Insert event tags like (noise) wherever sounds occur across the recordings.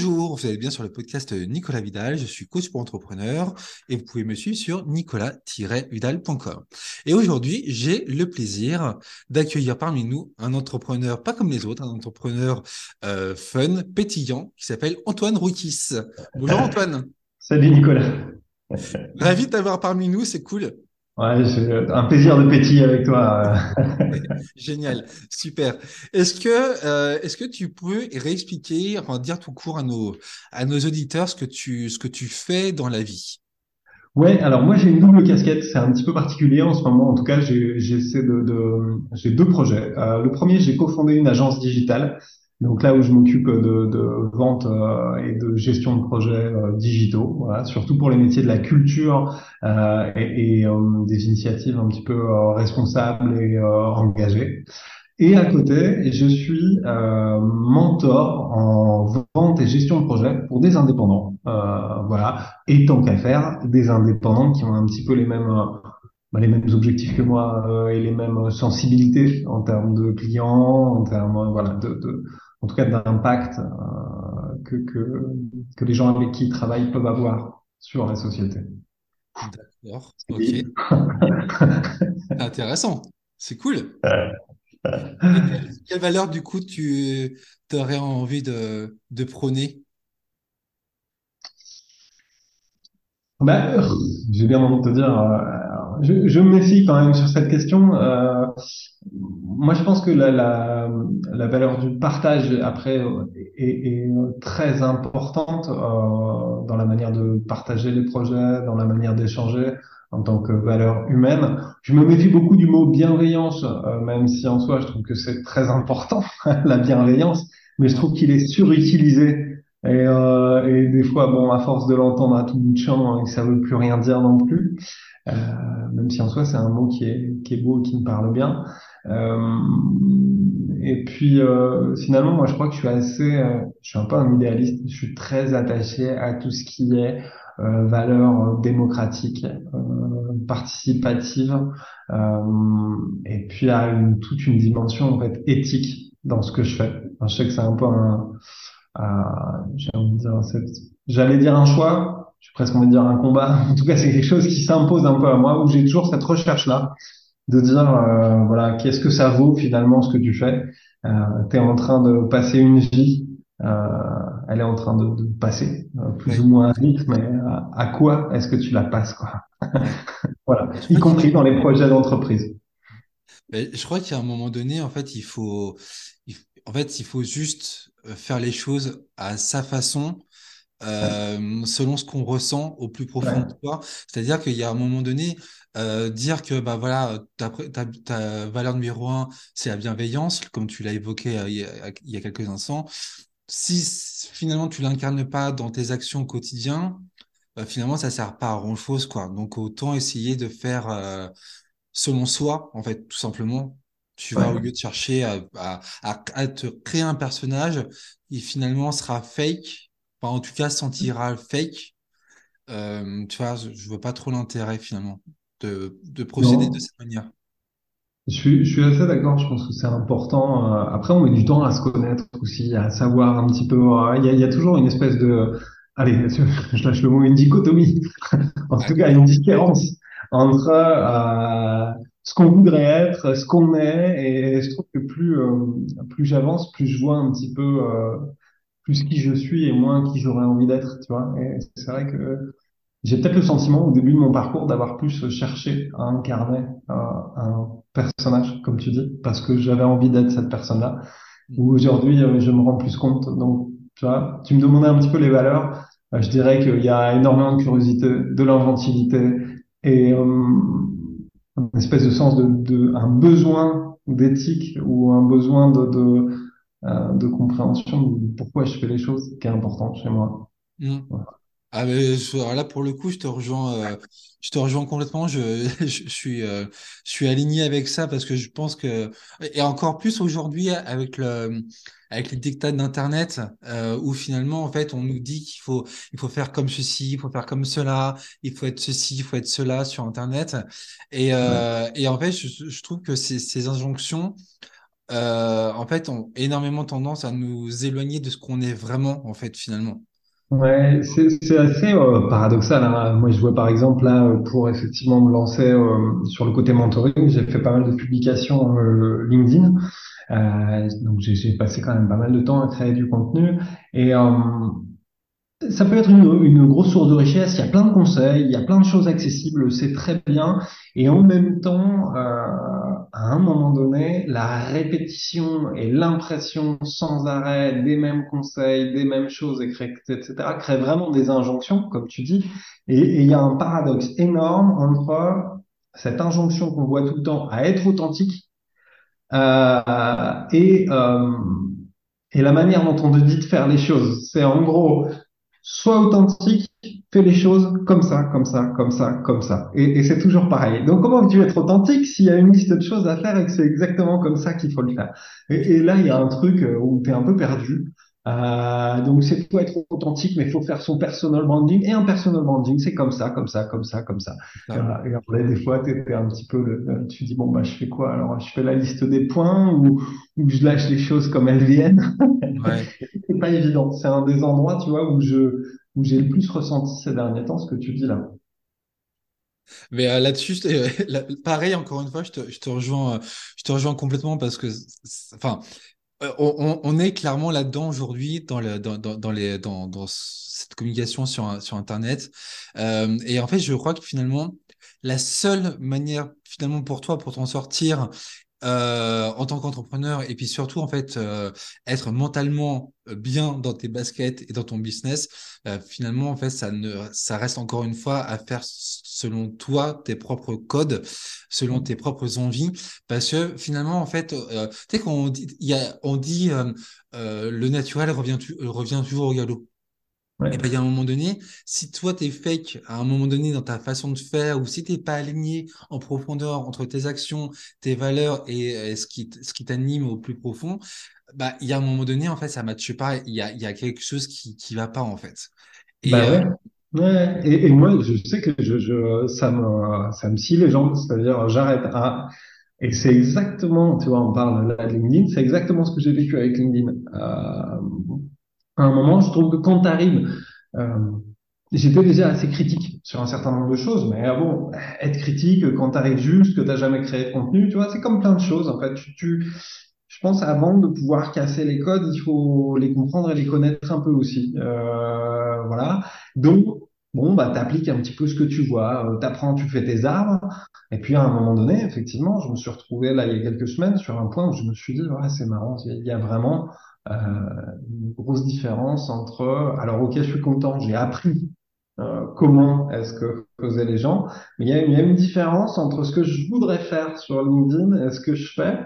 Bonjour, vous êtes bien sur le podcast Nicolas Vidal, je suis coach pour entrepreneurs et vous pouvez me suivre sur nicolas-vidal.com. Et aujourd'hui, j'ai le plaisir d'accueillir parmi nous un entrepreneur pas comme les autres, un entrepreneur euh, fun, pétillant, qui s'appelle Antoine Roukis. Bonjour (laughs) Antoine. Salut Nicolas. Ravi de t'avoir parmi nous, c'est cool. Ouais, c'est un plaisir de pétiller avec toi. (laughs) Génial, super. Est-ce que, euh, est-ce que tu peux réexpliquer, enfin, dire tout court à nos, à nos auditeurs ce que tu, ce que tu fais dans la vie? Ouais, alors moi j'ai une double casquette, c'est un petit peu particulier en ce moment. En tout cas, j'ai, de, deux projets. Euh, le premier, j'ai cofondé une agence digitale donc là où je m'occupe de, de vente euh, et de gestion de projets euh, digitaux, voilà, surtout pour les métiers de la culture euh, et, et des initiatives un petit peu responsables et engagées. Et à côté, je suis mentor en vente et gestion de projet pour des indépendants. voilà, et tant qu'à faire, des indépendants qui ont un petit peu les mêmes bah, les mêmes objectifs que moi et les mêmes sensibilités en termes de clients, en termes voilà de, de en tout cas d'impact euh, que, que, que les gens avec qui ils travaillent peuvent avoir sur la société. D'accord, ok. (laughs) Intéressant, c'est cool. quelle, valeur du coup tu aurais envie de, de prôner? Ben, J'ai bien envie de te dire, euh, je, me méfie quand même sur cette question. Euh, moi, je pense que la, la, la, valeur du partage après est, est très importante euh, dans la manière de partager les projets, dans la manière d'échanger en tant que valeur humaine. Je me méfie beaucoup du mot bienveillance, euh, même si en soi, je trouve que c'est très important, (laughs) la bienveillance, mais je trouve qu'il est surutilisé. Et, euh, et, des fois, bon, à force de l'entendre à tout bout de champ, hein, ça veut plus rien dire non plus. Euh, même si en soi c'est un mot qui est, qui est beau qui me parle bien. Euh, et puis euh, finalement, moi je crois que je suis assez, je suis un peu un idéaliste. Je suis très attaché à tout ce qui est euh, euh, participatives, euh, et puis à une, toute une dimension en fait éthique dans ce que je fais. Je sais que c'est un peu un, j'allais dire un choix, je suis presque envie de dire un combat. En tout cas, c'est quelque chose qui s'impose un peu à moi, où j'ai toujours cette recherche-là de dire, euh, voilà, qu'est-ce que ça vaut finalement ce que tu fais euh, Tu es en train de passer une vie, euh, elle est en train de, de passer, plus ou moins vite, mais à, à quoi est-ce que tu la passes quoi? (laughs) Voilà, y compris dans les projets d'entreprise. Je crois qu'à un moment donné, en fait, il faut, en fait, il faut juste faire les choses à sa façon euh, selon ce qu'on ressent au plus profond de toi. C'est-à-dire qu'il y a un moment donné, euh, dire que bah voilà, ta, ta, ta, valeur numéro un, c'est la bienveillance, comme tu l'as évoqué euh, il, y a, il, y a, quelques instants. Si finalement tu l'incarnes pas dans tes actions au quotidien, bah, finalement ça sert pas à grand chose quoi. Donc autant essayer de faire selon soi en fait, tout simplement. Tu vas au lieu de chercher à, à, à, à te créer un personnage, qui finalement sera fake en tout cas sentira fake, euh, tu vois, je, vois pas trop l'intérêt finalement de, de procéder de cette manière. Je suis, je suis assez d'accord, je pense que c'est important. Euh, après, on met du temps à se connaître aussi, à savoir un petit peu. Euh, il y, a, il y a toujours une espèce de. Allez, (laughs) je lâche le mot, une dichotomie. (laughs) en tout cas, une différence entre euh, ce qu'on voudrait être, ce qu'on est. Et je trouve que plus, euh, plus j'avance, plus je vois un petit peu plus qui je suis et moins qui j'aurais envie d'être, tu vois. Et c'est vrai que j'ai peut-être le sentiment au début de mon parcours d'avoir plus cherché à incarner euh, un personnage, comme tu dis, parce que j'avais envie d'être cette personne-là. Où aujourd'hui, euh, je me rends plus compte. Donc, tu vois, tu me demandais un petit peu les valeurs. Euh, je dirais qu'il y a énormément de curiosité, de l'inventivité et une espèce de sens de, de un besoin d'éthique ou un besoin de, de de compréhension de pourquoi je fais les choses qui est important chez moi. Mmh. Ah mais là pour le coup je te rejoins euh, je te rejoins complètement je, (laughs) je, suis euh, je suis aligné avec ça parce que je pense que et encore plus aujourd'hui avec le avec les dictats d'internet euh, où finalement en fait on nous dit qu'il faut il faut faire comme ceci il faut faire comme cela il faut être ceci il faut être cela sur internet et euh, et en fait je, je trouve que ces, ces injonctions en fait, ont énormément tendance à nous éloigner de ce qu'on est vraiment, en fait, finalement. Ouais, c'est assez euh, paradoxal. hein. Moi, je vois par exemple là, euh, pour effectivement me lancer euh, sur le côté mentoring, j'ai fait pas mal de publications euh, LinkedIn. Euh, donc j'ai passé quand même pas mal de temps à créer du contenu. Et euh, ça peut être une, une grosse source de richesse. Il y a plein de conseils, il y a plein de choses accessibles, c'est très bien. Et en même temps, euh, à un moment donné, la répétition et l'impression sans arrêt des mêmes conseils, des mêmes choses, etc., crée vraiment des injonctions, comme tu dis. Et, et il y a un paradoxe énorme entre cette injonction qu'on voit tout le temps à être authentique euh, et, euh, et la manière dont on te dit de faire les choses. C'est en gros sois authentique, fais les choses comme ça, comme ça, comme ça, comme ça. Et, c'est toujours pareil. Donc, comment veux-tu être authentique s'il y a une liste de choses à faire et que c'est exactement comme ça qu'il faut le faire? Et, là, il y a un truc euh, où tu un peu perdu. Euh, donc, c'est faut être authentique, mais il faut faire son personal branding. Et un personal branding, c'est comme ça, comme ça, comme ça, comme ça. Ça. Euh, et des fois, tu un petit peu, le, tu dis, bon, bah, je fais quoi? Alors, je fais la liste des points ou, ou je lâche les choses comme elles viennent. Ouais. (laughs) C'est pas évident. C'est un des endroits, tu vois, où je, où j'ai le plus ressenti ces derniers temps, ce que tu dis là. Mais euh, là-dessus, là- (laughs) pareil, encore une fois, je te, je te rejoins, euh, je te rejoins complètement parce que, enfin, euh, on, on- est clairement là-dedans aujourd'hui dans dans, dans, les, dans cette communication sur, sur Internet. Euh, et en fait, je crois que finalement, la seule manière finalement pour toi pour t'en sortir euh, en tant qu'entrepreneur et puis surtout en fait euh, être mentalement bien dans tes baskets et dans ton business, euh, finalement en fait ça ne ça reste encore une fois à faire selon toi tes propres codes, selon tes propres envies parce que finalement en fait tu sais quand on dit il y a on dit le naturel revient revient toujours au galop. Et ben, il y a un moment donné, si toi t'es fake à un moment donné dans ta façon de faire, ou si t'es pas aligné en profondeur entre tes actions, tes valeurs et, euh, ce qui, t- ce qui t'anime au plus profond, bah, il y a un moment donné, en fait, ça matche pas. Il y a, il y a quelque chose qui, qui va pas, en fait. Et, Bah euh, ouais. Et, et moi, je sais que je, je, ça me, ça me scie les jambes, c'est-à-dire j'arrête. Ah, et c'est exactement, tu vois, on parle là de LinkedIn, c'est exactement ce que j'ai vécu avec LinkedIn. Euh, à un moment, je trouve que quand tu arrives, euh, j'étais déjà assez critique sur un certain nombre de choses, mais euh, bon, être critique quand tu arrives juste, que tu n'as jamais créé de contenu, tu vois, c'est comme plein de choses. En fait, tu, tu, je pense avant de pouvoir casser les codes, il faut les comprendre et les connaître un peu aussi. Euh, voilà. Donc, bon, bah, t'appliques un petit peu ce que tu vois, euh, t'apprends, tu fais tes arbres. Et puis, à un moment donné, effectivement, je me suis retrouvé là, il y a quelques semaines, sur un point où je me suis dit, ouais, c'est marrant, il y a vraiment une grosse différence entre, alors, ok, je suis content, j'ai appris euh, comment est-ce que faisaient les gens, mais il y a, il y a une différence entre ce que je voudrais faire sur LinkedIn et ce que je fais.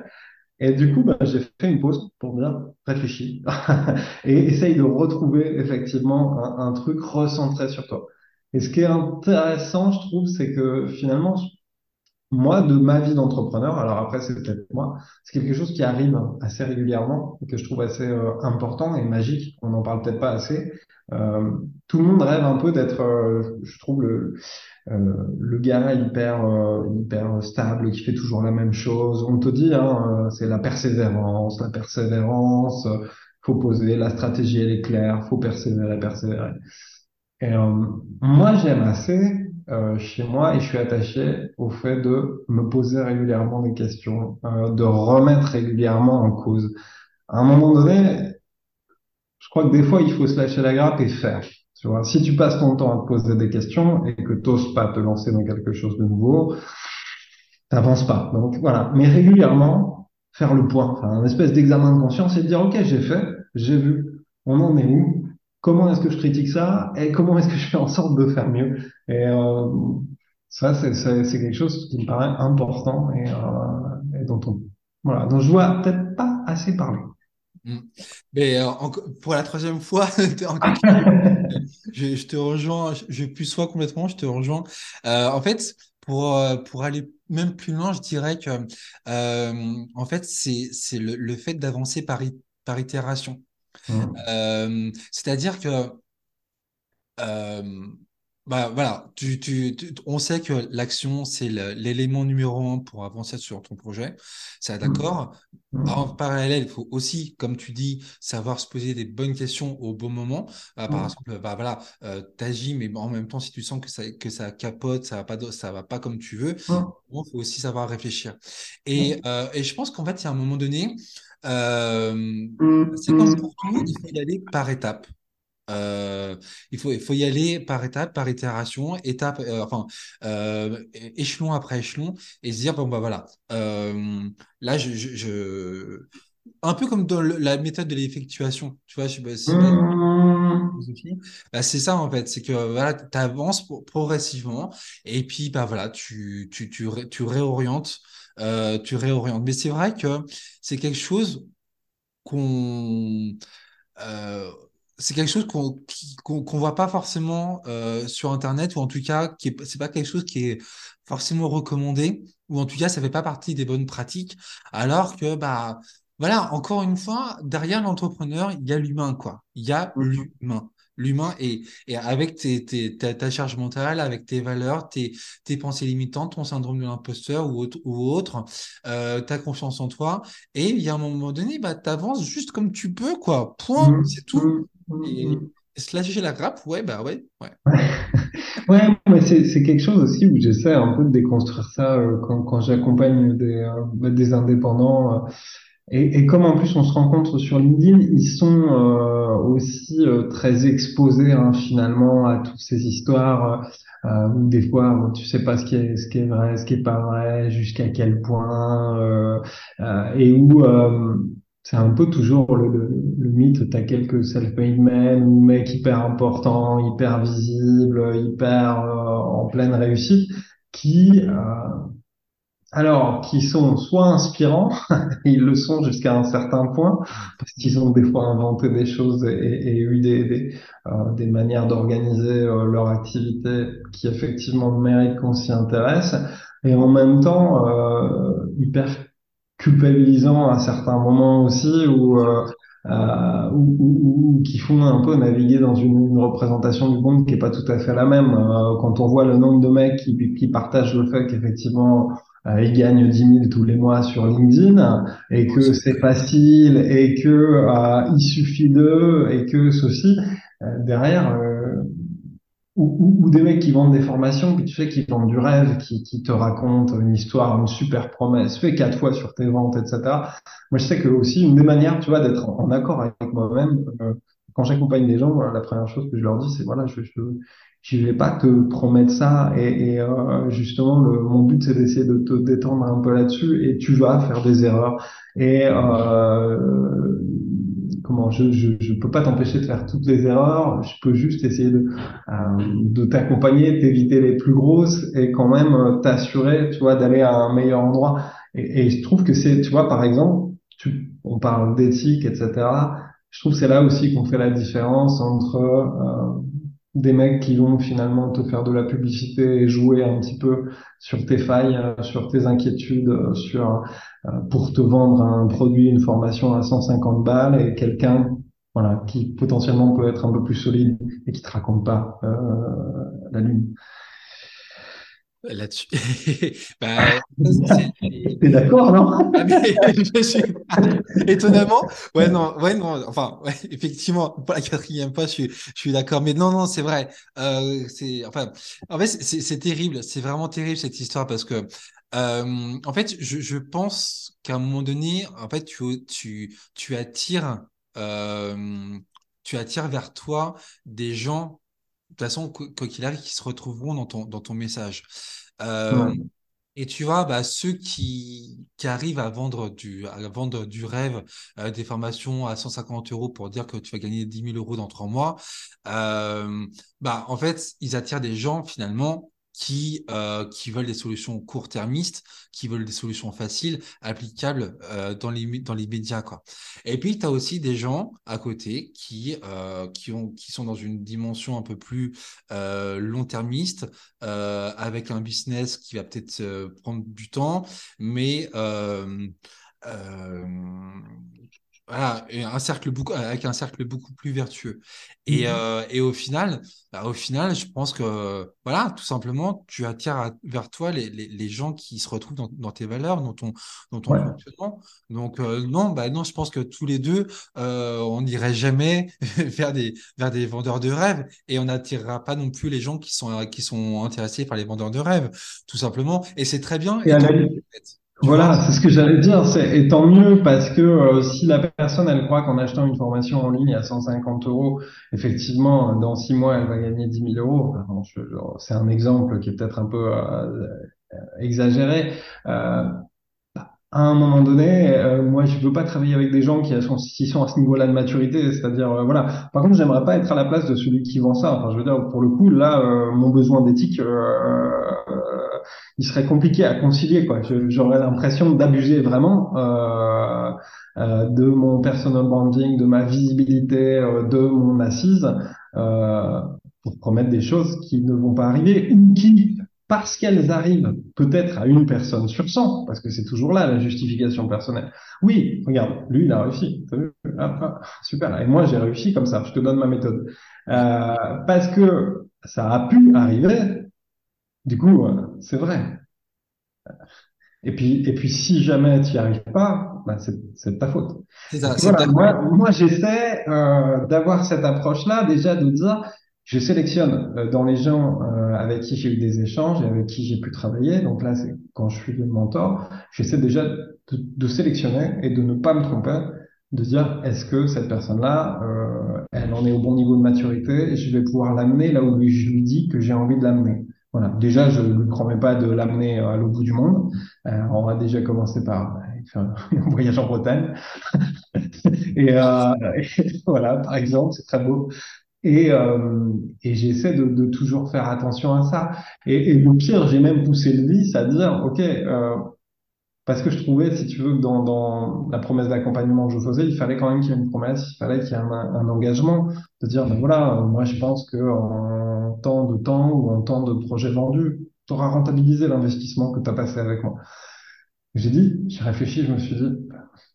Et du coup, bah, j'ai fait une pause pour bien réfléchir (laughs) et essaye de retrouver effectivement un, un truc recentré sur toi. Et ce qui est intéressant, je trouve, c'est que finalement, moi, de ma vie d'entrepreneur, alors après, c'est peut-être moi, c'est quelque chose qui arrive assez régulièrement et que je trouve assez euh, important et magique. On n'en parle peut-être pas assez. Euh, tout le monde rêve un peu d'être, euh, je trouve, le, euh, le gars hyper, euh, hyper stable qui fait toujours la même chose. On te dit, hein, euh, c'est la persévérance, la persévérance. faut poser, la stratégie elle est claire, faut persévérer, persévérer. Et moi, j'aime assez euh, chez moi et je suis attaché au fait de me poser régulièrement des questions, euh, de remettre régulièrement en cause. À un moment donné, je crois que des fois, il faut se lâcher la grappe et faire. Tu vois, si tu passes ton temps à te poser des questions et que tu n'oses pas te lancer dans quelque chose de nouveau, t'avances pas. Donc voilà, mais régulièrement, faire le point, faire un espèce d'examen de conscience et dire, OK, j'ai fait, j'ai vu, on en est où, comment est-ce que je critique ça et comment est-ce que je fais en sorte de faire mieux. Et euh, ça, c'est quelque chose qui me paraît important et, euh, et dont on, voilà, dont je vois peut-être pas assez parler. mm. mais euh, pour la troisième fois, (laughs) en (laughs) Je, je te rejoins, je, je plus sois complètement, je te rejoins. En fait, pour, pour aller même plus loin, je dirais que en fait, c'est, c'est le, le fait d'avancer par, par itération. Mm. Euh, c'est-à-dire que euh, Bah voilà, tu, tu, tu- on sait que l'action, c'est l'élément numéro un pour avancer sur ton projet. Ça, Mm, d'accord. En mm, parallèle, il faut aussi, comme tu dis, savoir se poser des bonnes questions au bon moment. Euh, par exemple, bah voilà, euh, t'agis, mais en même temps, si tu sens que ça, que ça capote, ça va pas, ça va pas comme tu veux, il faut aussi savoir réfléchir. Et, euh, et je pense qu'en fait, il y a un moment donné, euh, c'est comme mm, pour tout, il faut y aller par étapes. Euh, il faut, il faut y aller par étape, par itération, étape, euh, enfin, euh, échelon après échelon, et se dire, bon, bah voilà, là, je, je, je- un peu comme dans le- la méthode de l'effectuation, tu vois, je sais pas si tu mm, philosophie, bah, c'est ça en fait, c'est que voilà, tu avances progressivement, et puis bah voilà, tu, tu, tu, ré- tu réorientes, euh, tu réorientes. Mais c'est vrai que c'est quelque chose qu'on euh, c'est quelque chose qu'on qu'on voit pas forcément euh, sur Internet, ou en tout cas, qui est, c'est pas quelque chose qui est forcément recommandé, ou en tout cas, ça fait pas partie des bonnes pratiques, alors que, bah, voilà, encore une fois, derrière l'entrepreneur, il y a l'humain, quoi. Il y a mm, l'humain. L'humain et, et avec tes, tes, ta, ta charge mentale, avec tes valeurs, tes, tes pensées limitantes, ton syndrome de l'imposteur ou autre, ou autre euh, ta confiance en toi, et il y a un moment donné, bah, tu avances juste comme tu peux, quoi. Point, mm, c'est tout. mm, mm, Et, et se lâcher la grappe, ouais, bah ouais, ouais. (laughs) Ouais, mais c'est c'est quelque chose aussi où j'essaie un peu de déconstruire ça euh, quand, quand j'accompagne des, euh, bah, des indépendants. Et, et comme en plus on se rencontre sur LinkedIn, ils sont euh, aussi euh, très exposés hein, finalement à toutes ces histoires euh, euh, où des fois tu sais pas ce qui est ce qui est vrai, ce qui est pas vrai, jusqu'à quel point euh, euh, et où c'est un peu toujours le, le, le mythe, t'as quelques self-made men ou mecs hyper importants, hyper visibles, hyper en pleine réussite qui alors, qui sont soit inspirants, (laughs) ils le sont jusqu'à un certain point, parce qu'ils ont des fois inventé des choses et, eu des, des, euh, des manières d'organiser euh, leur activité qui effectivement méritent qu'on s'y intéresse, et en même temps euh, hyper culpabilisant à certains moments aussi, où, ou, ou- ou qui font un peu naviguer dans une, une représentation du monde qui est pas tout à fait la même. Euh, quand on voit le nombre de mecs qui, qui partagent le fait qu'effectivement euh, ils gagnent 10 000 tous les mois sur LinkedIn et que c'est facile et que euh, il suffit d'eux et que ceci euh, derrière euh, ou, ou, ou des mecs qui vendent des formations, puis tu sais, qui vendent du rêve, qui, qui te racontent une histoire, une super promesse, fais quatre fois sur tes ventes, etc. Moi, je sais que aussi, une des manières, tu vois, d'être en, en accord avec moi-même, euh, quand j'accompagne des gens, voilà, la première chose que je leur dis, c'est voilà, je, je, je vais pas te promettre ça, et, et euh, justement, le, mon but, c'est d'essayer de te détendre un peu là-dessus, et tu vas faire des erreurs, et euh, comment, je, je, je peux pas t'empêcher de faire toutes les erreurs, je peux juste essayer de euh, de t'accompagner, t'éviter les plus grosses et quand même euh, t'assurer, tu vois, d'aller à un meilleur endroit. Et, et je trouve que c'est, tu vois, par exemple, tu, on parle d'éthique, etc. Je trouve que c'est là aussi qu'on fait la différence entre euh, des mecs qui vont finalement te faire de la publicité et jouer un petit peu sur tes failles, euh, sur tes inquiétudes, euh, sur euh, pour te vendre un produit, une formation à 150 balles et quelqu'un voilà, qui potentiellement peut être un peu plus solide et qui te raconte pas la lune. Là-dessus. (laughs) Bah, c'est- T'es d'accord, non? (laughs) ah, mais (laughs) je suis étonnamment, ouais, non, ouais, non, enfin, ouais, effectivement, pour la quatrième fois, je suis, je suis d'accord, mais non, non, c'est vrai, euh, c'est, enfin, en fait, c'est c'est terrible, c'est vraiment terrible cette histoire parce que, euh, en fait, je, je pense qu'à un moment donné, en fait, tu, tu, tu attires, euh, tu attires vers toi des gens, toute façon, quoi qu'il arrive, qui se retrouveront dans ton, dans ton message. Euh, Ouais, et tu vois, bah, ceux qui, qui arrivent à vendre du, à vendre du rêve, euh, des formations à 150 euros pour dire que tu vas gagner 10 000 euros dans trois mois, euh, bah, en fait, ils attirent des gens finalement qui, euh, qui veulent des solutions court-termistes, qui veulent des solutions faciles, applicables euh, dans les, médias, quoi. Et puis, tu as aussi des gens à côté qui, euh, qui, ont, qui sont dans une dimension un peu plus long-termiste, avec un business qui va peut-être prendre du temps, mais voilà, un cercle beaucoup, avec un cercle beaucoup plus vertueux. Et, Mm. euh, et au final, bah, au final, je pense que, voilà, tout simplement, tu attires à- vers toi les, les, les gens qui se retrouvent dans, dans tes valeurs, dans ton, dans ton Ouais. fonctionnement. Donc, euh, non, bah, non, je pense que tous les deux, euh, on n'irait jamais (laughs) vers des, vers des vendeurs de rêves et on n'attirera pas non plus les gens qui sont, qui sont intéressés par les vendeurs de rêves, tout simplement. Et c'est très bien, Et et à la, Voilà, c'est ce que j'allais dire. C'est, et tant mieux parce que euh, si la personne, elle croit qu'en achetant une formation en ligne à 150 euros, effectivement, dans six mois, elle va gagner 10 000 euros. Enfin, bon, c'est un exemple qui est peut-être un peu euh, exagéré. Euh, à un moment donné, euh, moi, je veux pas travailler avec des gens qui sont, qui sont à ce niveau-là de maturité. C'est-à-dire, euh, voilà. Par contre, j'aimerais pas être à la place de celui qui vend ça. Enfin, je veux dire, pour le coup, là, euh, mon besoin d'éthique, euh, euh, il serait compliqué à concilier, quoi. J'aurais l'impression d'abuser vraiment de mon personal branding, de ma visibilité, de mon assise, pour promettre des choses qui ne vont pas arriver ou qui parce qu'elles arrivent peut-être à une personne sur 100, parce que c'est toujours là la justification personnelle. Oui, regarde, lui, il a réussi. Vu? Ah, ah, super. Et moi, j'ai réussi comme ça. Je te donne ma méthode. Euh, parce que ça a pu arriver. Du coup, euh, c'est vrai. Et puis, et puis, si jamais tu n'y arrives pas, bah, c'est, de ta faute. Ça, voilà, moi, moi j'essaie euh, d'avoir cette approche-là déjà de dire, je sélectionne euh, dans les gens euh, avec qui j'ai eu des échanges et avec qui j'ai pu travailler. Donc là, c'est quand je suis le mentor, j'essaie déjà de, de sélectionner et de ne pas me tromper, de dire est-ce que cette personne-là, euh, elle en est au bon niveau de maturité je vais pouvoir l'amener là où je lui dis que j'ai envie de l'amener. Voilà. Déjà, je ne promets pas de l'amener à l'autre bout du monde. Euh, on va déjà commencer par euh, faire (laughs) un voyage en Bretagne. (laughs) Et, euh, (laughs) et voilà, par exemple, c'est très beau. Et, euh, et j'essaie de, de toujours faire attention à ça. Et, et le pire, j'ai même poussé le vice à dire, OK, euh, parce que je trouvais, si tu veux, que dans, dans la promesse d'accompagnement que je faisais, il fallait quand même qu'il y ait une promesse, il fallait qu'il y ait un, un engagement, de dire, ben voilà, euh, moi je pense que en temps de temps ou en temps de projet vendu, tu auras rentabilisé l'investissement que tu as passé avec moi. J'ai dit, j'ai réfléchi, je me suis dit,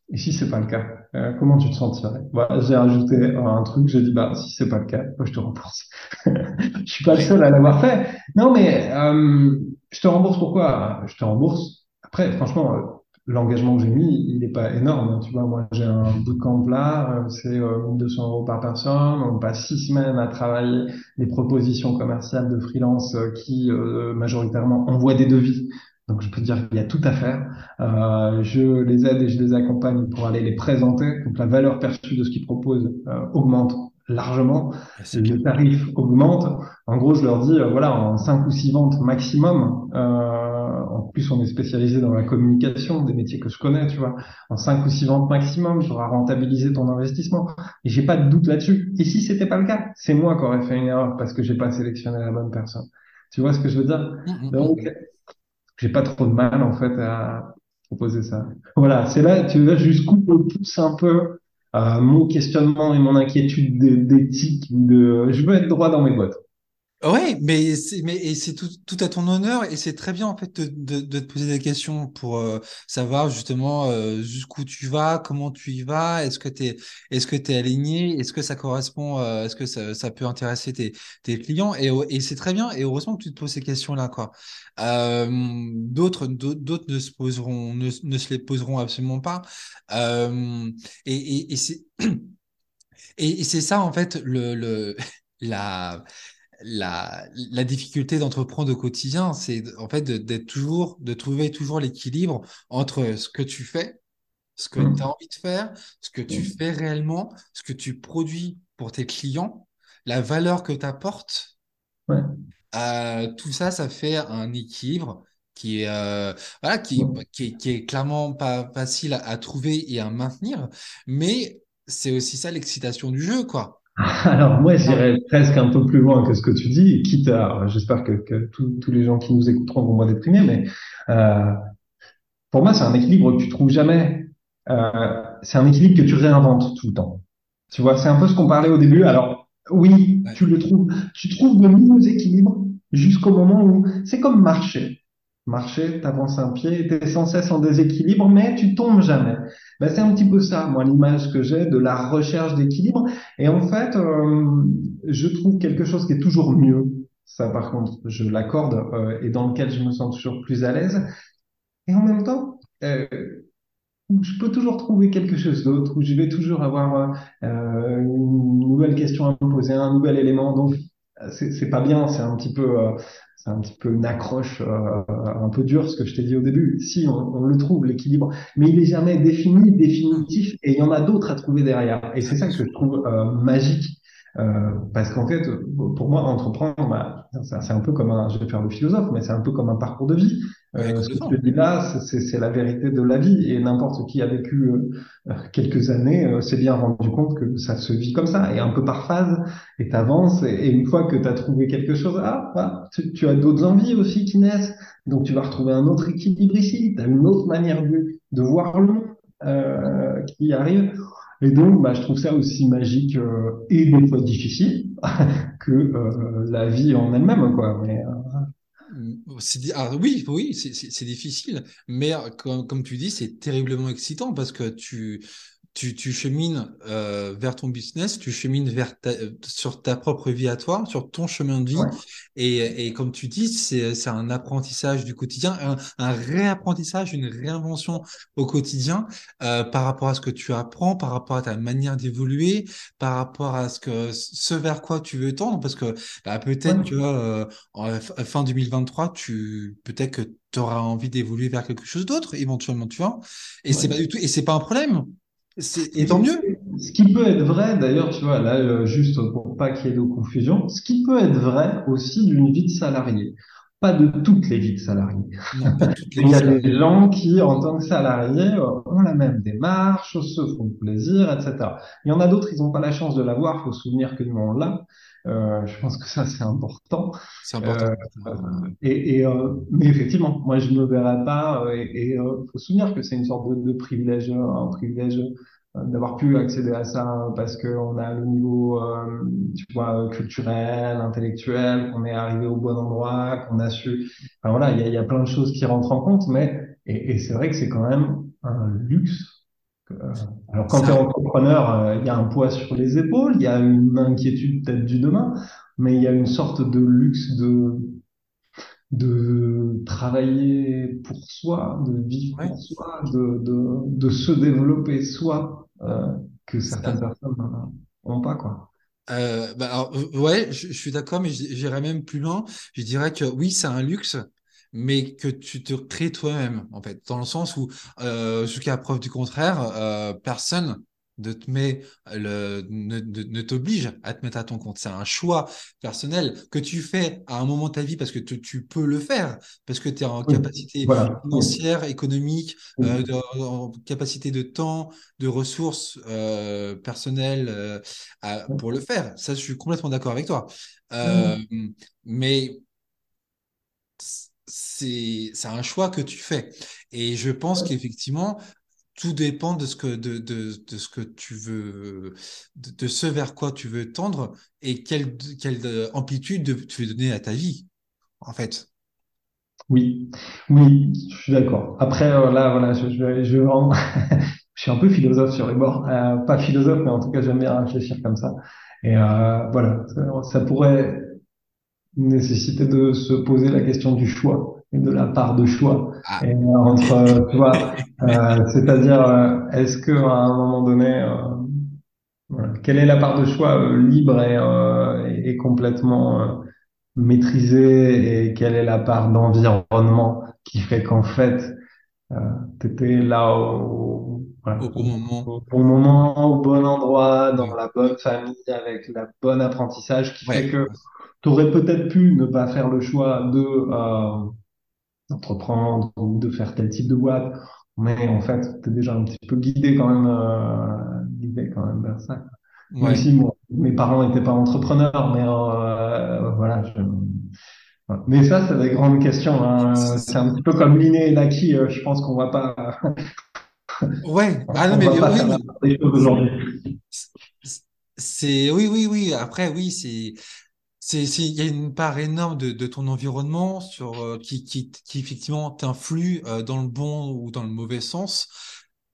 et si c'est pas le cas, euh, comment tu te sentirais? Voilà, j'ai rajouté euh, un truc, j'ai dit, bah si c'est pas le cas, moi, je te rembourse. (laughs) Je suis pas le seul à l'avoir fait. Non, mais euh, je te rembourse pourquoi? Je te rembourse. Après, franchement, euh, l'engagement que j'ai mis, il n'est pas énorme. hein. Tu vois, moi, j'ai un bootcamp là, euh, c'est euh, 1200 euros par personne. On passe six semaines à travailler des propositions commerciales de freelance euh, qui euh, majoritairement envoient des devis. Donc, je peux dire qu'il y a tout à faire. Euh, je les aide et je les accompagne pour aller les présenter. Donc, la valeur perçue de ce qu'ils proposent euh, augmente largement Ouais, c'est clair. le tarif augmente. En gros, je leur dis, euh, voilà, en 5 ou 6 ventes maximum, euh, en plus on est spécialisé dans la communication, des métiers que je connais, tu vois, en 5 ou 6 ventes maximum, tu auras rentabilisé ton investissement. Et j'ai pas de doute là-dessus. Et si c'était pas le cas, c'est moi qui aurais fait une erreur parce que j'ai pas sélectionné la bonne personne. Tu vois ce que je veux dire? Hum, hum, hum, Donc. J'ai pas trop de mal, en fait, à proposer ça. Voilà, c'est là, tu vois, jusqu'où je pousse un peu euh, mon questionnement et mon inquiétude d'é- d'éthique, de, je veux être droit dans mes bottes. Ouais, mais c'est mais c'est tout, tout à ton honneur et c'est très bien en fait de, de, te poser des questions pour euh, savoir justement euh, jusqu'où tu vas, comment tu y vas, est-ce que t'es est-ce que aligné, est-ce que ça correspond, euh, est-ce que ça, ça peut intéresser tes, tes clients et, et c'est très bien et heureusement que tu te poses ces questions-là quoi. Euh, d'autres d'autres ne se poseront ne, ne se les poseront absolument pas et, et, c'est (clears throat) et c'est ça en fait le le (laughs) la la, la difficulté d'entreprendre au quotidien, c'est en fait d'être toujours, de trouver toujours l'équilibre entre ce que tu fais, ce que tu as envie de faire, ce que tu fais réellement, ce que tu produis pour tes clients, la valeur que tu apportes. Ouais. Euh, tout ça, ça fait un équilibre qui est, euh, voilà, qui, qui est, qui est clairement pas facile à, à trouver et à maintenir, mais c'est aussi ça l'excitation du jeu, quoi. (laughs) Alors moi, j'irais presque un peu plus loin que ce que tu dis, quitte à, j'espère que, que tous tous les gens qui nous écouteront vont moins déprimer, mais euh, pour moi, c'est un équilibre que tu trouves jamais. Euh, c'est un équilibre que tu réinventes tout le temps. Tu vois, c'est un peu ce qu'on parlait au début. Alors, oui, tu le trouves, tu trouves de nouveaux équilibres jusqu'au moment où c'est comme marcher. Marcher, t'avances un pied, t'es sans cesse en déséquilibre, mais tu tombes jamais. Ben, c'est un petit peu ça, moi, l'image que j'ai de la recherche d'équilibre. Et en fait, euh, je trouve quelque chose qui est toujours mieux. Ça, par contre, je l'accorde, euh, et dans lequel je me sens toujours plus à l'aise. Et en même temps, euh, je peux toujours trouver quelque chose d'autre, où je vais toujours avoir euh, une nouvelle question à me poser, un nouvel élément. Donc, c'est pas bien, c'est un petit peu, un petit peu une accroche euh, un peu dure, ce que je t'ai dit au début. Si, on, on le trouve, l'équilibre, mais il est jamais défini, définitif, et il y en a d'autres à trouver derrière. Et c'est ça que je trouve euh, magique. Euh, parce qu'en fait, pour moi, entreprendre, bah, c'est c'est un peu comme un, je vais faire le philosophe, mais c'est un peu comme un parcours de vie. Euh, ce que je dis là, c'est la vérité de la vie, et n'importe qui a vécu euh, quelques années euh, s'est bien rendu compte que ça se vit comme ça, et un peu par phase, et t'avances, et, et une fois que tu as trouvé quelque chose, ah, ah, tu, tu as d'autres envies aussi qui naissent, donc tu vas retrouver un autre équilibre ici, tu as une autre manière de, de voir le monde euh, qui arrive. Et donc, bah, je trouve ça aussi magique euh, et des fois difficile (laughs) que euh, la vie en elle-même, quoi. Mais, euh, ah, oui, oui, c'est difficile, mais euh, comme, comme tu dis, c'est terriblement excitant parce que tu, tu, tu chemines euh, vers ton business, tu chemines vers ta, sur ta propre vie à toi, sur ton chemin de vie, ouais, et, et comme tu dis, c'est un apprentissage du quotidien, un, un réapprentissage, une réinvention au quotidien euh, par rapport à ce que tu apprends, par rapport à ta manière d'évoluer, par rapport à ce que ce vers quoi tu veux tendre, parce que bah, peut-être que ouais. euh, en fin 2023, tu peut-être que tu auras envie d'évoluer vers quelque chose d'autre éventuellement, tu vois. Et c'est pas ouais. du tout et c'est pas un problème. Et tant mieux. ce qui peut être vrai, d'ailleurs, tu vois, là, euh, juste pour pas qu'il y ait de confusion, ce qui peut être vrai aussi d'une vie de salarié. Pas de toutes les vies de salarié. Non, pas toutes les (laughs) Il y a des gens qui, en tant que salariés, euh, ont la même démarche, se font plaisir, etc. Il y en a d'autres, ils n'ont pas la chance de l'avoir. Il faut se souvenir que nous, on l'a. Euh, je pense que ça, c'est important. C'est important. Euh, et, et, euh, mais effectivement, moi, je ne me verrais pas. euh, Et il faut se souvenir que c'est une sorte de, de privilège, un privilège d'avoir pu accéder à ça parce qu'on a le niveau, euh, tu vois, culturel, intellectuel, qu'on est arrivé au bon endroit, qu'on a su. Enfin voilà, il y a, y a plein de choses qui rentrent en compte, mais et, et c'est vrai que c'est quand même un luxe. Euh, alors quand tu es entrepreneur, euh, il y a un poids sur les épaules, il y a une inquiétude peut-être du demain, mais il y a une sorte de luxe de de travailler pour soi, de vivre ouais, pour soi, de, de, de se développer soi, euh, que certaines personnes n'ont pas, quoi. Euh, bah alors, ouais, je, je suis d'accord, mais j'irais même plus loin. Je dirais que oui, c'est un luxe, mais que tu te crées toi-même, en fait, dans le sens où, euh, jusqu'à preuve du contraire, euh, personne ne te met le, ne, ne, t'oblige à te mettre à ton compte. C'est un choix personnel que tu fais à un moment de ta vie parce que tu, tu peux le faire, parce que tu es en Oui, capacité voilà, financière, économique, euh, de- en capacité de temps, de ressources euh, personnelles. euh, à- pour le faire. Ça, je suis complètement d'accord avec toi. Oui, mais c'est un choix que tu fais. Et je pense qu'effectivement, tout dépend de ce que de, de, de ce que tu veux, de, de ce vers quoi tu veux tendre et quelle quelle euh, amplitude de- tu veux donner à ta vie, en fait. oui, oui, je suis d'accord. Après, euh, là, voilà, je, je, je, vraiment- (laughs) je suis un peu philosophe sur les bords. Euh, pas philosophe, mais en tout cas, j'aime bien réfléchir comme ça. Et euh, voilà, ça, ça pourrait nécessité de se poser la question du choix et de la part de choix. Ah, Et entre, euh, tu vois, (laughs) euh, c'est-à-dire, euh, est-ce que à un moment donné, euh, voilà, quelle est la part de choix euh, libre et, euh, et, et complètement euh, maîtrisée et quelle est la part d'environnement qui fait qu'en fait, euh, tu étais là au, voilà, au bon au, moment. au bon moment, au bon endroit, dans la bonne famille, avec la bonne apprentissage qui fait que tu aurais peut-être pu ne pas faire le choix de euh, d'entreprendre ou de faire tel type de boîte, mais en fait, tu es déjà un petit peu guidé quand même, euh, guidé quand même vers ça. Même ouais. si moi, mes parents n'étaient pas entrepreneurs, mais euh, voilà. Je... Mais ça, c'est des grandes questions. hein. C'est un petit peu comme l'inné et l'acquis. euh, je pense qu'on va pas, (laughs) Ouais. (laughs) Ah non, on mais va pas oui. C'est oui, oui, oui. Après, oui, c'est, il y a une part énorme de, ton environnement sur, euh, qui, qui, qui effectivement t'influe euh, dans le bon ou dans le mauvais sens.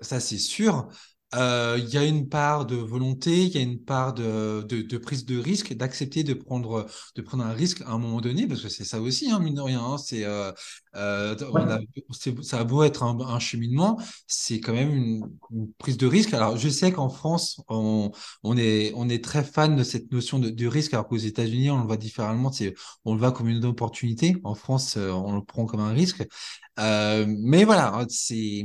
Ça, c'est sûr. Euh, il y a une part de volonté, il y a une part de, de, de prise de risque, d'accepter de prendre, de prendre un risque à un moment donné, parce que c'est ça aussi, hein, mine de rien. Hein, c'est, euh, euh, ça a beau être un, un cheminement, c'est quand même une, une, prise de risque. Alors, je sais qu'en France, on, on, est, on est très fan de cette notion de, de risque, alors qu'aux États-Unis, on le voit différemment. C'est, on le voit comme une opportunité. En France, euh, on le prend comme un risque. Euh, mais voilà, c'est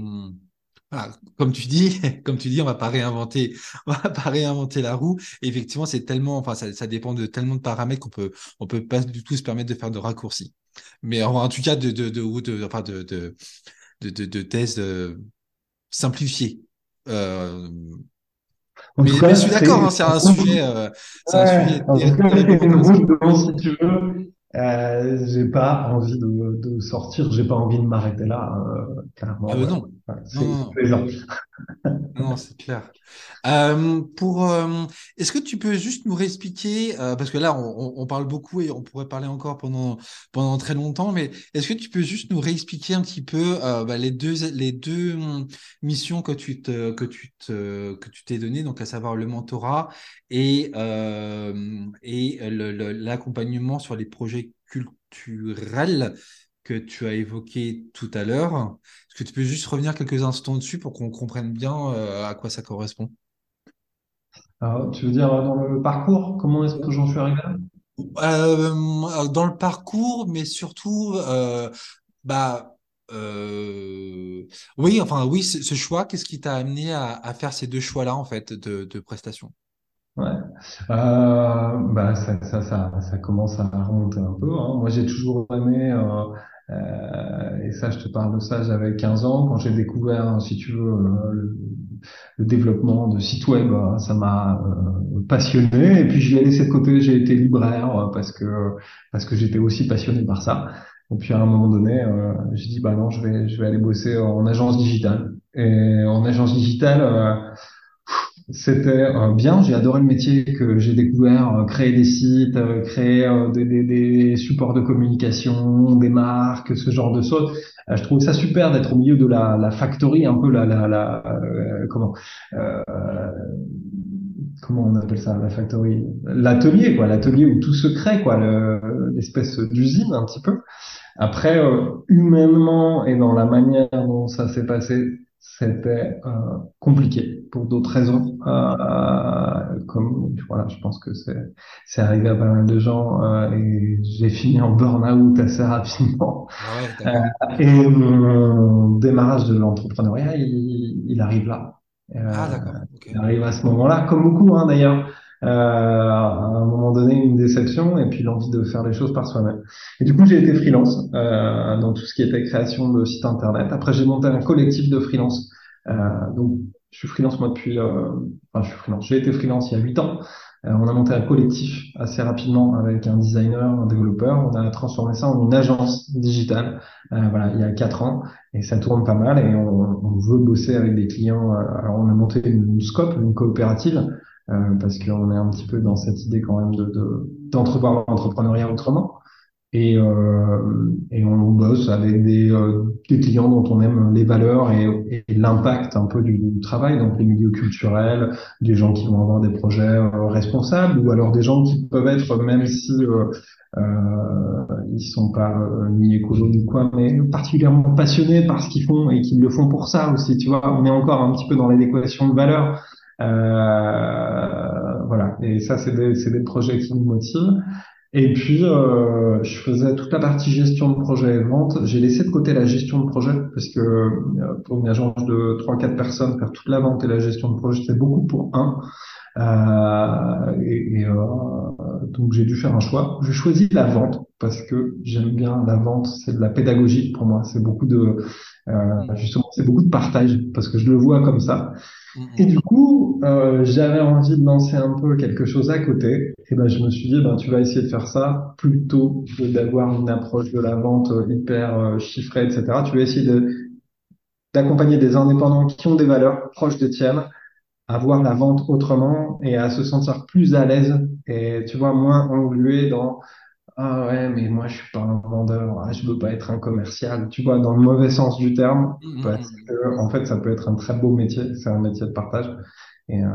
voilà, comme tu dis, (laughs) comme tu dis, on va pas réinventer, (laughs) on va pas réinventer la roue. Et effectivement, c'est tellement, enfin, ça, ça, dépend de tellement de paramètres qu'on peut, on peut pas du tout se permettre de faire de raccourcis. Mais en, tout cas, de, de, de, de, enfin, de, de, de, de, de thèses euh, simplifiées. Euh, mais, cas, mais, je suis d'accord, hein, c'est un sujet, euh, c'est un sujet. En tout cas, une route devant, si tu veux. Euh, j'ai pas envie de, de sortir, j'ai pas envie de m'arrêter là, euh, clairement. Ah ben non. c'est plaisant. non, c'est clair. Euh, pour, euh, est-ce que tu peux juste nous réexpliquer, parce que là, on, on, parle beaucoup et on pourrait parler encore pendant pendant très longtemps, mais est-ce que tu peux juste nous réexpliquer un petit peu bah, les deux les deux hum, missions que tu te que tu te que tu t'es donné, donc à savoir le mentorat et et l'accompagnement sur les projets culturels que tu as évoqué tout à l'heure. Est-ce que tu peux juste revenir quelques instants dessus pour qu'on comprenne bien euh, à quoi ça correspond? Alors, Tu veux dire dans le parcours Comment est-ce que j'en suis arrivé euh, Dans le parcours, mais surtout, euh, bah, euh, oui, enfin oui, ce choix, qu'est-ce qui t'a amené à, à, faire ces deux choix-là en fait de, de prestations Ouais. Euh, bah ça, ça, ça, ça, commence à remonter un peu. Hein. Moi, j'ai toujours aimé, euh, euh, et ça, je te parle de ça, j'avais 15 ans, quand j'ai découvert, si tu veux, le, le, développement de sites web, hein, ça m'a euh, passionné. Et puis, je l'ai laissé de côté, j'ai été libraire parce que, parce que j'étais aussi passionné par ça. Et puis, à un moment donné, euh, j'ai dit, bah non, je vais, je vais aller bosser en agence digitale. Et en agence digitale, euh, c'était euh, bien, j'ai adoré le métier que j'ai découvert, euh, créer des sites, euh, créer des, des, des, supports de communication, des marques, ce genre de choses. je trouve ça super d'être au milieu de la, la factory, un peu la, la, la comment comment on appelle ça, la factory, l'atelier quoi, l'atelier où tout se crée quoi, l'espèce d'usine un petit peu. Après, humainement et dans la manière dont ça s'est passé, c'était euh, compliqué pour d'autres raisons. Euh, comme voilà, je pense que c'est c'est arrivé à pas mal de gens euh, et j'ai fini en burn-out assez rapidement. Ah euh, et mon démarrage de l'entrepreneuriat, il, il, arrive là. ah, okay. Il arrive à ce moment-là, comme beaucoup hein, d'ailleurs euh, à un moment donné une déception et puis l'envie de faire les choses par soi-même. Et du coup, j'ai été freelance euh, dans tout ce qui était création de sites internet. Après, j'ai monté un collectif de freelance. Euh, donc, je suis freelance moi depuis. Euh, enfin, je suis freelance. J'ai été freelance il y a huit ans. Euh, on a monté un collectif assez rapidement avec un designer, un développeur. On a transformé ça en une agence digitale. Voilà, il y a quatre ans et ça tourne pas mal et on, on veut bosser avec des clients. Alors, on a monté une scope, une coopérative euh, parce qu'on est un petit peu dans cette idée quand même de d'entrevoir l'entrepreneuriat autrement. Et, euh, et on bosse avec des, euh, des, clients dont on aime les valeurs et, et l'impact un peu du, du, travail, donc les milieux culturels, des gens qui vont avoir des projets euh, responsables, ou alors des gens qui peuvent être, même si euh, euh, ils sont pas ni écolos ni quoi, mais particulièrement passionnés par ce qu'ils font et qu'ils le font pour ça aussi. Tu vois, on est encore un petit peu dans l'équation de valeurs. Euh, voilà, et ça, c'est des, des, projets qui nous motivent. Et puis, euh, je faisais toute la partie gestion de projet et vente. J'ai laissé de côté la gestion de projet parce que euh, pour une agence de 3-4 personnes, faire toute la vente et la gestion de projet, c'est beaucoup pour un. Euh, et, et euh, donc j'ai dû faire un choix. J'ai choisi la vente parce que j'aime bien la vente. C'est de la pédagogie pour moi. C'est beaucoup de euh, justement, c'est beaucoup de partage parce que je le vois comme ça. Et du coup, euh, j'avais envie de lancer un peu quelque chose à côté. Et ben, je me suis dit, ben, tu vas essayer de faire ça plutôt que d'avoir une approche de la vente hyper euh, chiffrée, etc. Tu vas essayer de d'accompagner des indépendants qui ont des valeurs proches des tiennes à voir la vente autrement et à se sentir plus à l'aise et tu vois moins englué dans ah ouais mais moi je suis pas un vendeur ah, je veux pas être un commercial. Tu vois dans le mauvais sens du terme hum, parce que en fait ça peut être un très beau métier. C'est un métier de partage. Et, euh,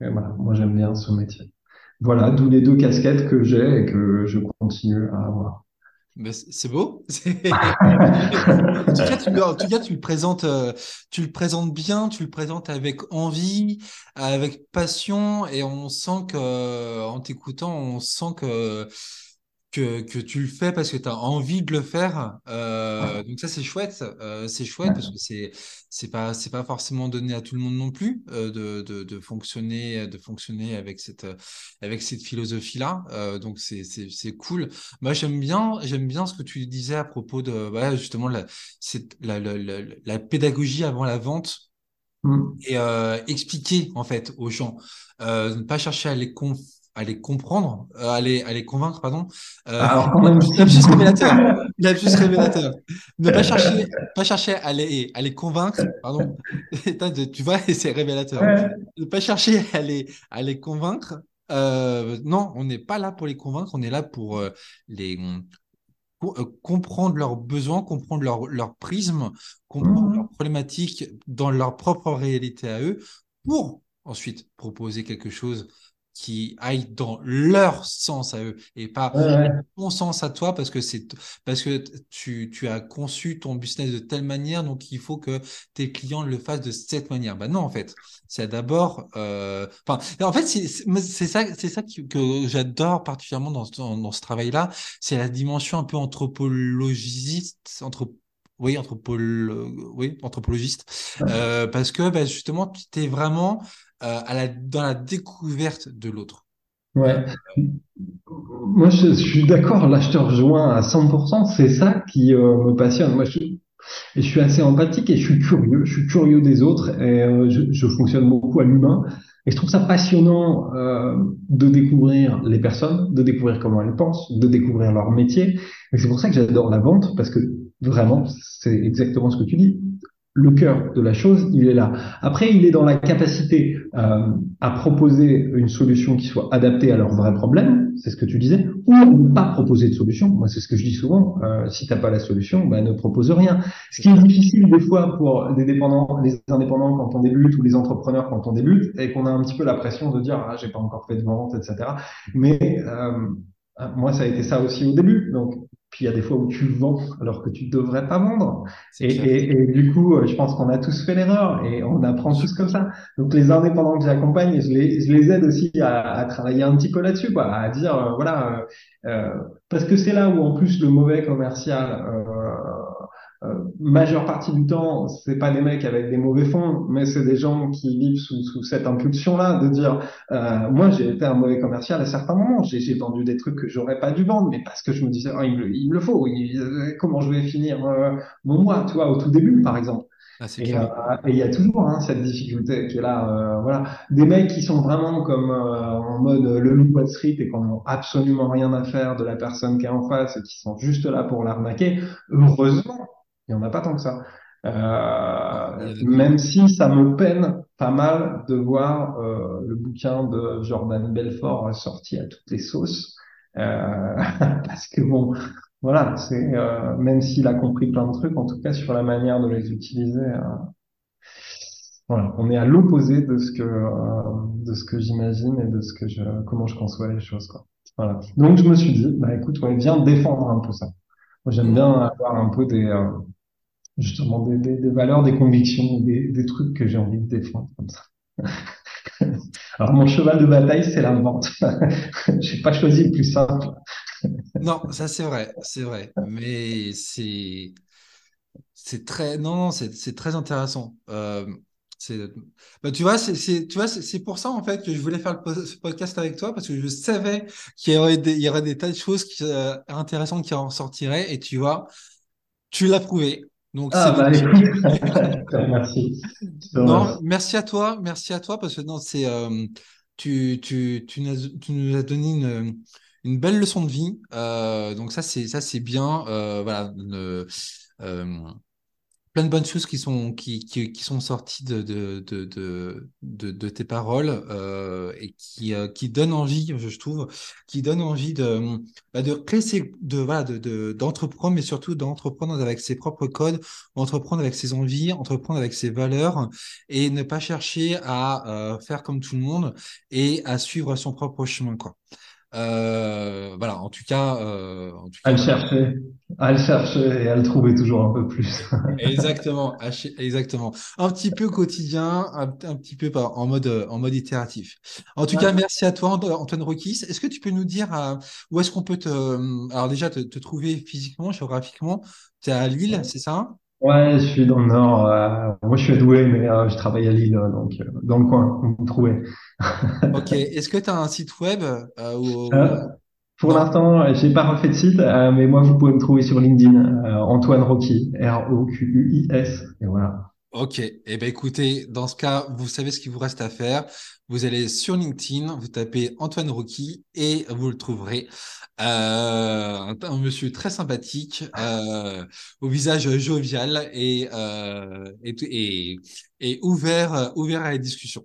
et voilà. Moi j'aime bien ce métier. Voilà d'où les deux casquettes que j'ai et que je continue à avoir c'est c'est beau. (laughs) (laughs) En tout cas, tu, le- en tout cas, tu le présentes, euh, tu le présentes bien, tu le présentes avec envie, avec passion, et on sent que, en t'écoutant, on sent que que, que tu le fais parce que tu as envie de le faire. Euh, donc ça, c'est chouette. Euh, c'est chouette parce que c'est c'est pas c'est pas forcément donné à tout le monde non plus euh, de, de, de fonctionner de fonctionner avec cette avec cette philosophie-là. Euh, donc c'est c'est cool. Moi, j'aime bien j'aime bien ce que tu disais à propos de voilà, justement la la, la, la, la pédagogie avant la vente Mm. et euh, expliquer en fait aux gens, euh, ne pas chercher à les con- à les comprendre, euh, à les à les convaincre, pardon. Euh, alors quand même lapsus révélateur, lapsus révélateur. Ne pas chercher, pas chercher à les à les convaincre, pardon. (laughs) Tu vois, (laughs) c'est révélateur. Ouais, Ne pas chercher à les à les convaincre. Euh, non, on n'est pas là pour les convaincre, on est là pour euh, les euh, comprendre leurs besoins, comprendre leur, leur prisme, comprendre leurs Mm. problématiques dans leur propre réalité à eux, pour ensuite proposer quelque chose qui aille dans leur sens à eux et pas Ouais, ton sens à toi parce que c'est parce que tu, tu as conçu ton business de telle manière donc il faut que tes clients le fassent de cette manière. Bah non en fait, c'est d'abord euh, enfin en fait c'est ça c'est ça qui- que j'adore particulièrement dans, ce- dans, dans ce travail-là, c'est la dimension un peu anthropologiste entre oui, anthropol... oui, anthropologiste, Euh, parce que bah, justement, tu es vraiment la... dans la découverte de l'autre. Euh, Ouais. Moi, je, suis d'accord, là, je te rejoins à 100%. C'est ça qui euh, me passionne. Moi, je, suis assez empathique et je suis curieux. Je suis curieux des autres et euh, je, fonctionne beaucoup à l'humain. Et je trouve ça passionnant euh, de découvrir les personnes, de découvrir comment elles pensent, de découvrir leur métier. Et c'est pour ça que j'adore la vente parce que vraiment, c'est exactement ce que tu dis. Le cœur de la chose, il est là. Après, il est dans la capacité euh, à proposer une solution qui soit adaptée à leurs vrais problèmes, c'est ce que tu disais, ou ne pas proposer de solution. Moi, c'est ce que je dis souvent. Euh, si t'as pas la solution, ben, ne propose rien. Ce qui est difficile des fois pour les dépendants, les indépendants quand on débute ou les entrepreneurs quand on débute, et qu'on a un petit peu la pression de dire ah j'ai pas encore fait de vente, etc. Mais euh, moi, ça a été ça aussi au début. Donc, puis il y a des fois où tu vends alors que tu devrais pas vendre. Et, et, et du coup, euh, je pense qu'on a tous fait l'erreur et on apprend tous comme ça. Donc les indépendants que j'accompagne, je les, je les aide aussi à, à travailler un petit peu là-dessus, quoi, à dire euh, voilà, euh, euh, parce que c'est là où en plus le mauvais commercial, euh, euh, majeure partie du temps, c'est pas des mecs avec des mauvais fonds, mais c'est des gens qui vivent sous, sous cette impulsion-là de dire euh, moi j'ai été un mauvais commercial à certains moments, j'ai vendu des trucs que j'aurais pas dû vendre, mais parce que je me disais oh, il, me, il me le faut, il- euh, comment je vais finir euh, mon mois, tu vois, au tout début par exemple. Ah, Et euh, et il y a toujours hein, cette difficulté qui est là. euh, voilà, des mecs qui sont vraiment comme euh, en mode le loup Wall Street et qui n'ont absolument rien à faire de la personne qui est en face et qui sont juste là pour l'arnaquer. Heureusement, il n'y en a pas tant que ça. Euh, même si ça me peine pas mal de voir euh, le bouquin de Jordan Belfort sorti à toutes les sauces. Euh, (laughs) parce que bon, voilà, c'est euh, même s'il a compris plein de trucs, en tout cas sur la manière de les utiliser, euh, voilà, on est à l'opposé de ce que euh, de ce que j'imagine et de ce que je comment je conçois les choses, quoi. Voilà. Donc je me suis dit, bah écoute, ouais, viens défendre un peu ça. J'aime bien Mm. avoir un peu des euh, justement des, valeurs, des convictions, des, trucs que j'ai envie de défendre comme ça. (laughs) Alors mon cheval de bataille, c'est la vente. (laughs) J'ai pas choisi le plus simple. (laughs) Non, ça c'est vrai, c'est vrai. Mais c'est c'est très non, non, c'est très intéressant. Euh, bah, tu vois, c'est c'est- pour ça en fait que je voulais faire le podcast avec toi parce que je savais qu'il y aurait des il y aurait des tas de choses qui, euh, intéressantes qui en sortiraient et tu vois, tu l'as prouvé. Donc Ah bah te (laughs) Non, merci à toi, merci à toi parce que non, c'est euh, tu, tu, tu, nous as, tu nous as donné une, une belle leçon de vie. Euh, donc ça c'est ça c'est bien. Euh, voilà, ne- euh, plein de bonnes choses qui sont, qui, qui, qui sont sorties de, de, de, de, de, tes paroles euh, et qui, euh, qui donnent envie, je trouve, qui donnent envie de, bah, de créer de, voilà, de, d'entreprendre, mais surtout d'entreprendre avec ses propres codes, entreprendre avec ses envies, entreprendre avec ses valeurs et ne pas chercher à euh, faire comme tout le monde et à suivre son propre chemin, quoi. Euh, voilà, en tout cas, euh, en tout À cas, le chercher, à le chercher et à le trouver toujours un peu plus. (laughs) Exactement, exactement. Un petit peu quotidien, un, un petit peu en mode, en mode itératif. En tout cas, merci à toi, Ant- Antoine Roquis. Est-ce que tu peux nous dire euh, où est-ce qu'on peut te, euh, alors déjà te, te trouver physiquement, géographiquement? Tu es à Lille, c'est ça? Ouais, je suis dans le nord. euh, moi, je suis à Douai, mais euh, je travaille à Lille, donc euh, dans le coin, vous me trouvez. (laughs) Ok. Est-ce que tu as un site web euh, Euh, ou... pour l'instant, j'ai pas refait de site, euh, mais moi, vous pouvez me trouver sur LinkedIn, euh, Antoine Rocky, R-O-Q-U-I-S, et voilà. Ok, eh ben écoutez, dans ce cas, vous savez ce qu'il vous reste à faire. Vous allez sur LinkedIn, vous tapez Antoine Rocky et vous le trouverez. Euh, un, monsieur très sympathique, euh, au visage jovial et, euh, et, et, et ouvert, ouvert à la discussion.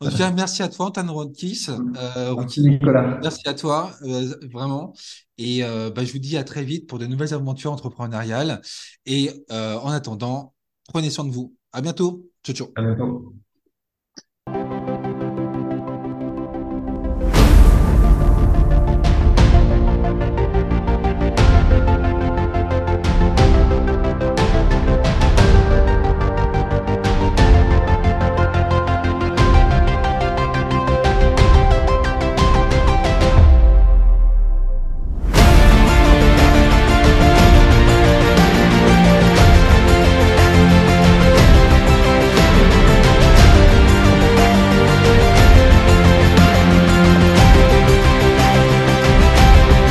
En tout cas, merci à toi, Antoine Rocky. Euh. Nicolas. Merci à toi, euh, vraiment. Et euh, bah, je vous dis à très vite pour de nouvelles aventures entrepreneuriales. Et euh, en attendant, prenez soin de vous. À bientôt. Ciao, ciao. À bientôt.